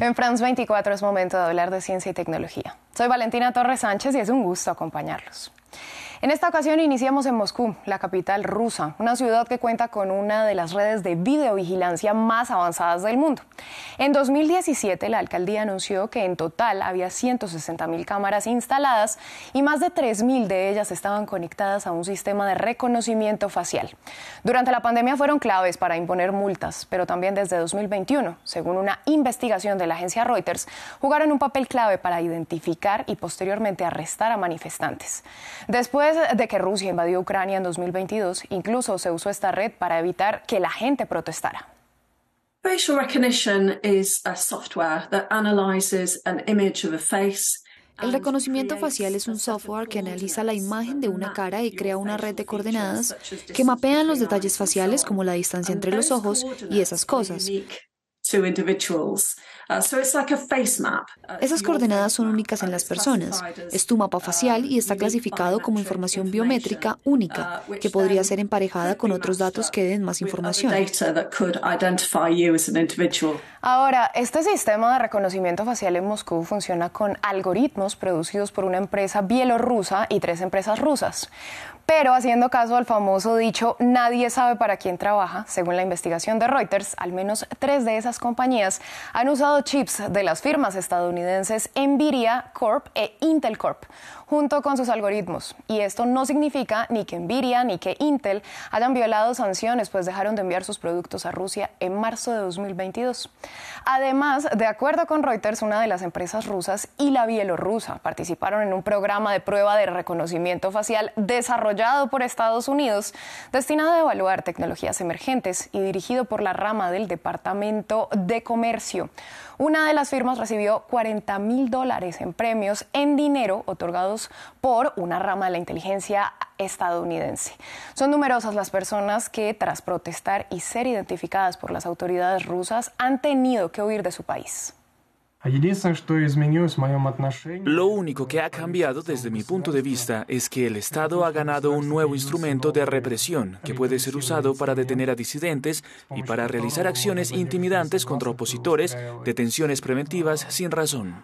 En France 24 es momento de hablar de ciencia y tecnología. Soy Valentina Torres Sánchez y es un gusto acompañarlos. En esta ocasión iniciamos en Moscú, la capital rusa, una ciudad que cuenta con una de las redes de videovigilancia más avanzadas del mundo. En 2017, la alcaldía anunció que en total había 160 mil cámaras instaladas y más de 3 mil de ellas estaban conectadas a un sistema de reconocimiento facial. Durante la pandemia fueron claves para imponer multas, pero también desde 2021, según una investigación de la agencia Reuters, jugaron un papel clave para identificar y posteriormente arrestar a manifestantes. Después de que Rusia invadió Ucrania en 2022, incluso se usó esta red para evitar que la gente protestara. Facial recognition is a software that analyzes an image of a face. El reconocimiento facial es un software que analiza la imagen de una cara y crea una red de coordenadas que mapean los detalles faciales como la distancia entre los ojos y esas cosas. Esas coordenadas son únicas en las personas. Es tu mapa facial y está clasificado como información biométrica única, que podría ser emparejada con otros datos que den más información. Ahora, este sistema de reconocimiento facial en Moscú funciona con algoritmos producidos por una empresa bielorrusa y tres empresas rusas. Pero haciendo caso al famoso dicho, nadie sabe para quién trabaja, según la investigación de Reuters, al menos tres de esas compañías han usado chips de las firmas estadounidenses Nvidia Corp e Intel Corp junto con sus algoritmos. Y esto no significa ni que Nvidia ni que Intel hayan violado sanciones, pues dejaron de enviar sus productos a Rusia en marzo de 2022. Además, de acuerdo con Reuters, una de las empresas rusas y la bielorrusa participaron en un programa de prueba de reconocimiento facial desarrollado por Estados Unidos, destinado a evaluar tecnologías emergentes y dirigido por la rama del Departamento de Comercio. Una de las firmas recibió 40 mil dólares en premios en dinero otorgados por una rama de la inteligencia estadounidense. Son numerosas las personas que, tras protestar y ser identificadas por las autoridades rusas, han tenido que huir de su país. Lo único que ha cambiado desde mi punto de vista es que el Estado ha ganado un nuevo instrumento de represión que puede ser usado para detener a disidentes y para realizar acciones intimidantes contra opositores, detenciones preventivas sin razón.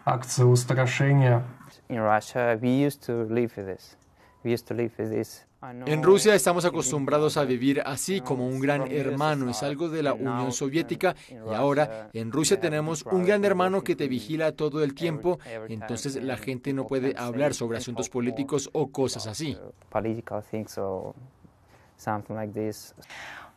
En Rusia estamos acostumbrados a vivir así como un gran hermano, es algo de la Unión Soviética y ahora en Rusia tenemos un gran hermano que te vigila todo el tiempo, entonces la gente no puede hablar sobre asuntos políticos o cosas así.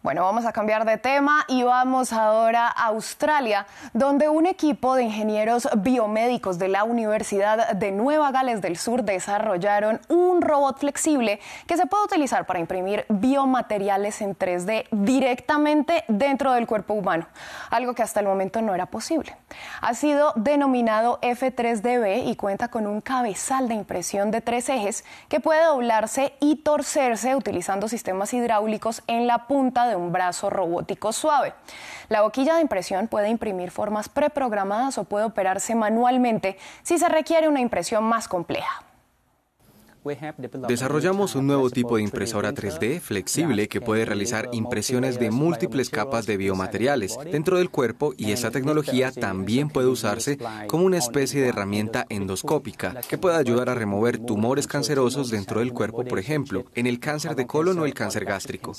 Bueno, vamos a cambiar de tema y vamos ahora a Australia, donde un equipo de ingenieros biomédicos de la Universidad de Nueva Gales del Sur desarrollaron un robot flexible que se puede utilizar para imprimir biomateriales en 3D directamente dentro del cuerpo humano, algo que hasta el momento no era posible. Ha sido denominado F3DB y cuenta con un cabezal de impresión de tres ejes que puede doblarse y torcerse utilizando sistemas hidráulicos en la punta de un brazo robótico suave. La boquilla de impresión puede imprimir formas preprogramadas o puede operarse manualmente si se requiere una impresión más compleja. Desarrollamos un nuevo tipo de impresora 3D flexible que puede realizar impresiones de múltiples capas de biomateriales dentro del cuerpo y esa tecnología también puede usarse como una especie de herramienta endoscópica que puede ayudar a remover tumores cancerosos dentro del cuerpo, por ejemplo, en el cáncer de colon o el cáncer gástrico.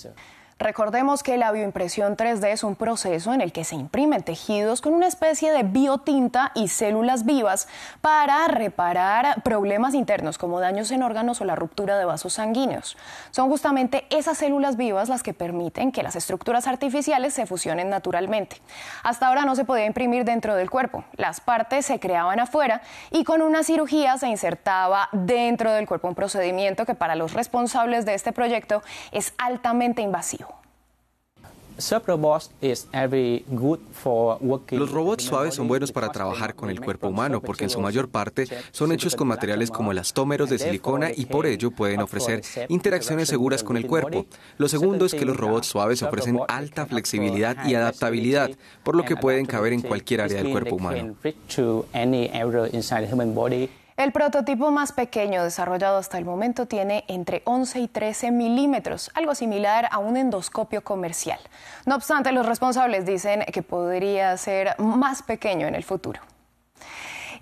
Recordemos que la bioimpresión 3D es un proceso en el que se imprimen tejidos con una especie de biotinta y células vivas para reparar problemas internos como daños en órganos o la ruptura de vasos sanguíneos. Son justamente esas células vivas las que permiten que las estructuras artificiales se fusionen naturalmente. Hasta ahora no se podía imprimir dentro del cuerpo. Las partes se creaban afuera y con una cirugía se insertaba dentro del cuerpo un procedimiento que para los responsables de este proyecto es altamente invasivo. Los robots suaves son buenos para trabajar con el cuerpo humano porque en su mayor parte son hechos con materiales como elastómeros de silicona y por ello pueden ofrecer interacciones seguras con el cuerpo. Lo segundo es que los robots suaves ofrecen alta flexibilidad y adaptabilidad, por lo que pueden caber en cualquier área del cuerpo humano. El prototipo más pequeño desarrollado hasta el momento tiene entre 11 y 13 milímetros, algo similar a un endoscopio comercial. No obstante, los responsables dicen que podría ser más pequeño en el futuro.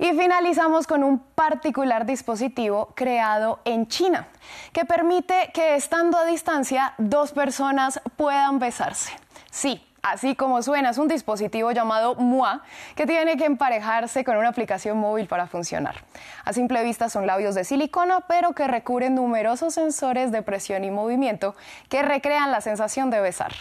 Y finalizamos con un particular dispositivo creado en China que permite que estando a distancia dos personas puedan besarse. Sí, Así como suena, es un dispositivo llamado MUA que tiene que emparejarse con una aplicación móvil para funcionar. A simple vista son labios de silicona, pero que recubren numerosos sensores de presión y movimiento que recrean la sensación de besar.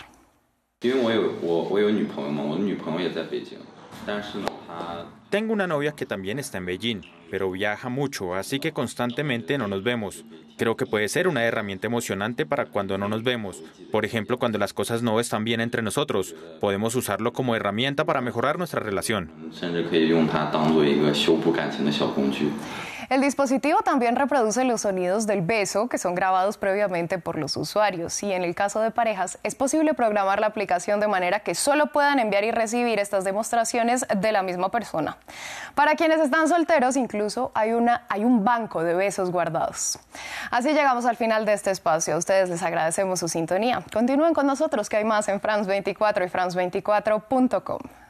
Tengo una novia que también está en Beijing, pero viaja mucho, así que constantemente no nos vemos. Creo que puede ser una herramienta emocionante para cuando no nos vemos. Por ejemplo, cuando las cosas no están bien entre nosotros, podemos usarlo como herramienta para mejorar nuestra relación. El dispositivo también reproduce los sonidos del beso que son grabados previamente por los usuarios y en el caso de parejas es posible programar la aplicación de manera que solo puedan enviar y recibir estas demostraciones de la misma persona. Para quienes están solteros incluso hay, una, hay un banco de besos guardados. Así llegamos al final de este espacio. A ustedes les agradecemos su sintonía. Continúen con nosotros que hay más en France24 y France24.com.